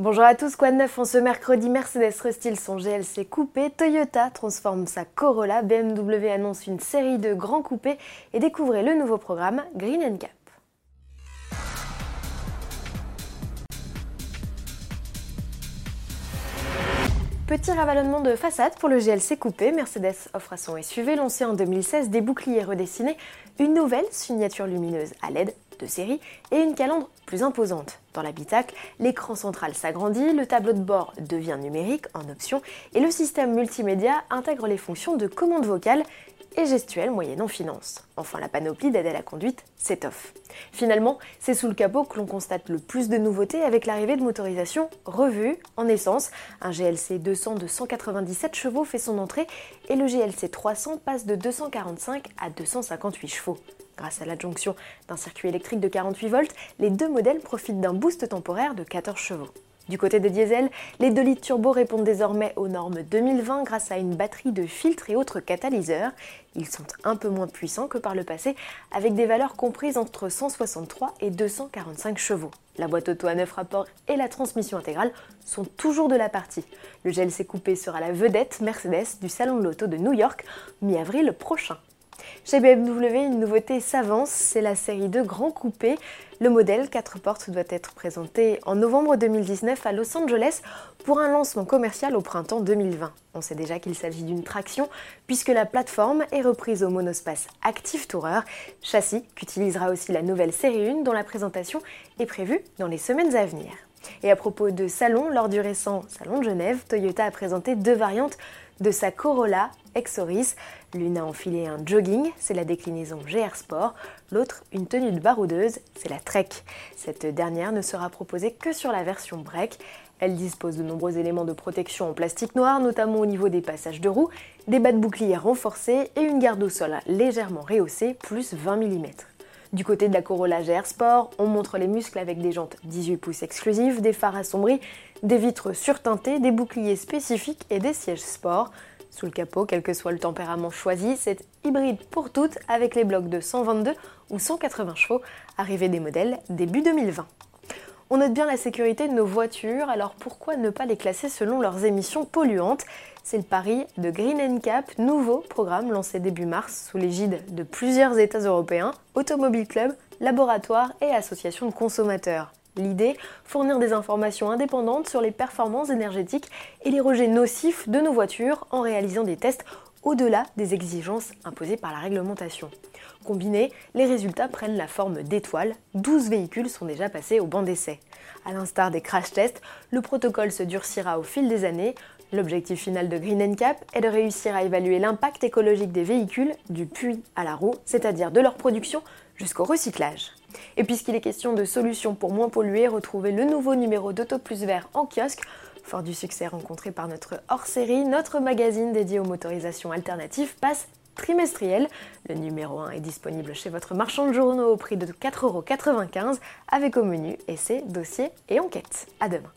Bonjour à tous, quoi de neuf en ce mercredi Mercedes restyle son GLC coupé, Toyota transforme sa Corolla, BMW annonce une série de grands coupés et découvrez le nouveau programme Green Cap. Petit ravalonnement de façade pour le GLC coupé, Mercedes offre à son SUV lancé en 2016 des boucliers redessinés, une nouvelle signature lumineuse à LED de série et une calandre plus imposante. Dans l'habitacle, l'écran central s'agrandit, le tableau de bord devient numérique en option et le système multimédia intègre les fonctions de commande vocale et gestuelle moyennant finance. Enfin, la panoplie d'aide à la conduite s'étoffe. Finalement, c'est sous le capot que l'on constate le plus de nouveautés avec l'arrivée de motorisation revue en essence. Un GLC 200 de 197 chevaux fait son entrée et le GLC 300 passe de 245 à 258 chevaux. Grâce à l'adjonction d'un circuit électrique de 48 volts, les deux modèles profitent d'un boost temporaire de 14 chevaux. Du côté des diesels, les 2 litres turbo répondent désormais aux normes 2020 grâce à une batterie de filtres et autres catalyseurs. Ils sont un peu moins puissants que par le passé, avec des valeurs comprises entre 163 et 245 chevaux. La boîte auto à 9 rapports et la transmission intégrale sont toujours de la partie. Le GLC coupé sera la vedette Mercedes du Salon de l'Auto de New York mi-avril prochain. Chez BMW, une nouveauté s'avance, c'est la série de grands coupés. Le modèle 4 portes doit être présenté en novembre 2019 à Los Angeles pour un lancement commercial au printemps 2020. On sait déjà qu'il s'agit d'une traction puisque la plateforme est reprise au monospace Active Tourer, châssis qu'utilisera aussi la nouvelle série 1 dont la présentation est prévue dans les semaines à venir. Et à propos de salon, lors du récent Salon de Genève, Toyota a présenté deux variantes de sa Corolla Exoris. L'une a enfilé un jogging, c'est la déclinaison GR Sport, l'autre une tenue de baroudeuse, c'est la Trek. Cette dernière ne sera proposée que sur la version break. Elle dispose de nombreux éléments de protection en plastique noir, notamment au niveau des passages de roues, des bas de bouclier renforcés et une garde au sol légèrement rehaussée, plus 20 mm. Du côté de la Corolla GR Sport, on montre les muscles avec des jantes 18 pouces exclusives, des phares assombris, des vitres surteintées, des boucliers spécifiques et des sièges sport. Sous le capot, quel que soit le tempérament choisi, c'est hybride pour toutes avec les blocs de 122 ou 180 chevaux, arrivée des modèles début 2020. On note bien la sécurité de nos voitures, alors pourquoi ne pas les classer selon leurs émissions polluantes? C'est le pari de Green Cap, nouveau programme lancé début mars sous l'égide de plusieurs États européens, Automobile Club, laboratoires et associations de consommateurs. L'idée, fournir des informations indépendantes sur les performances énergétiques et les rejets nocifs de nos voitures en réalisant des tests au-delà des exigences imposées par la réglementation. Combinés, les résultats prennent la forme d'étoiles. 12 véhicules sont déjà passés au banc d'essai. À l'instar des crash tests, le protocole se durcira au fil des années. L'objectif final de Green Cap est de réussir à évaluer l'impact écologique des véhicules, du puits à la roue, c'est-à-dire de leur production jusqu'au recyclage. Et puisqu'il est question de solutions pour moins polluer, retrouvez le nouveau numéro d'Auto Plus Vert en kiosque. Fort du succès rencontré par notre hors-série, notre magazine dédié aux motorisations alternatives passe trimestriel. Le numéro 1 est disponible chez votre marchand de journaux au prix de 4,95€ avec au menu essais, dossiers et enquêtes. À demain.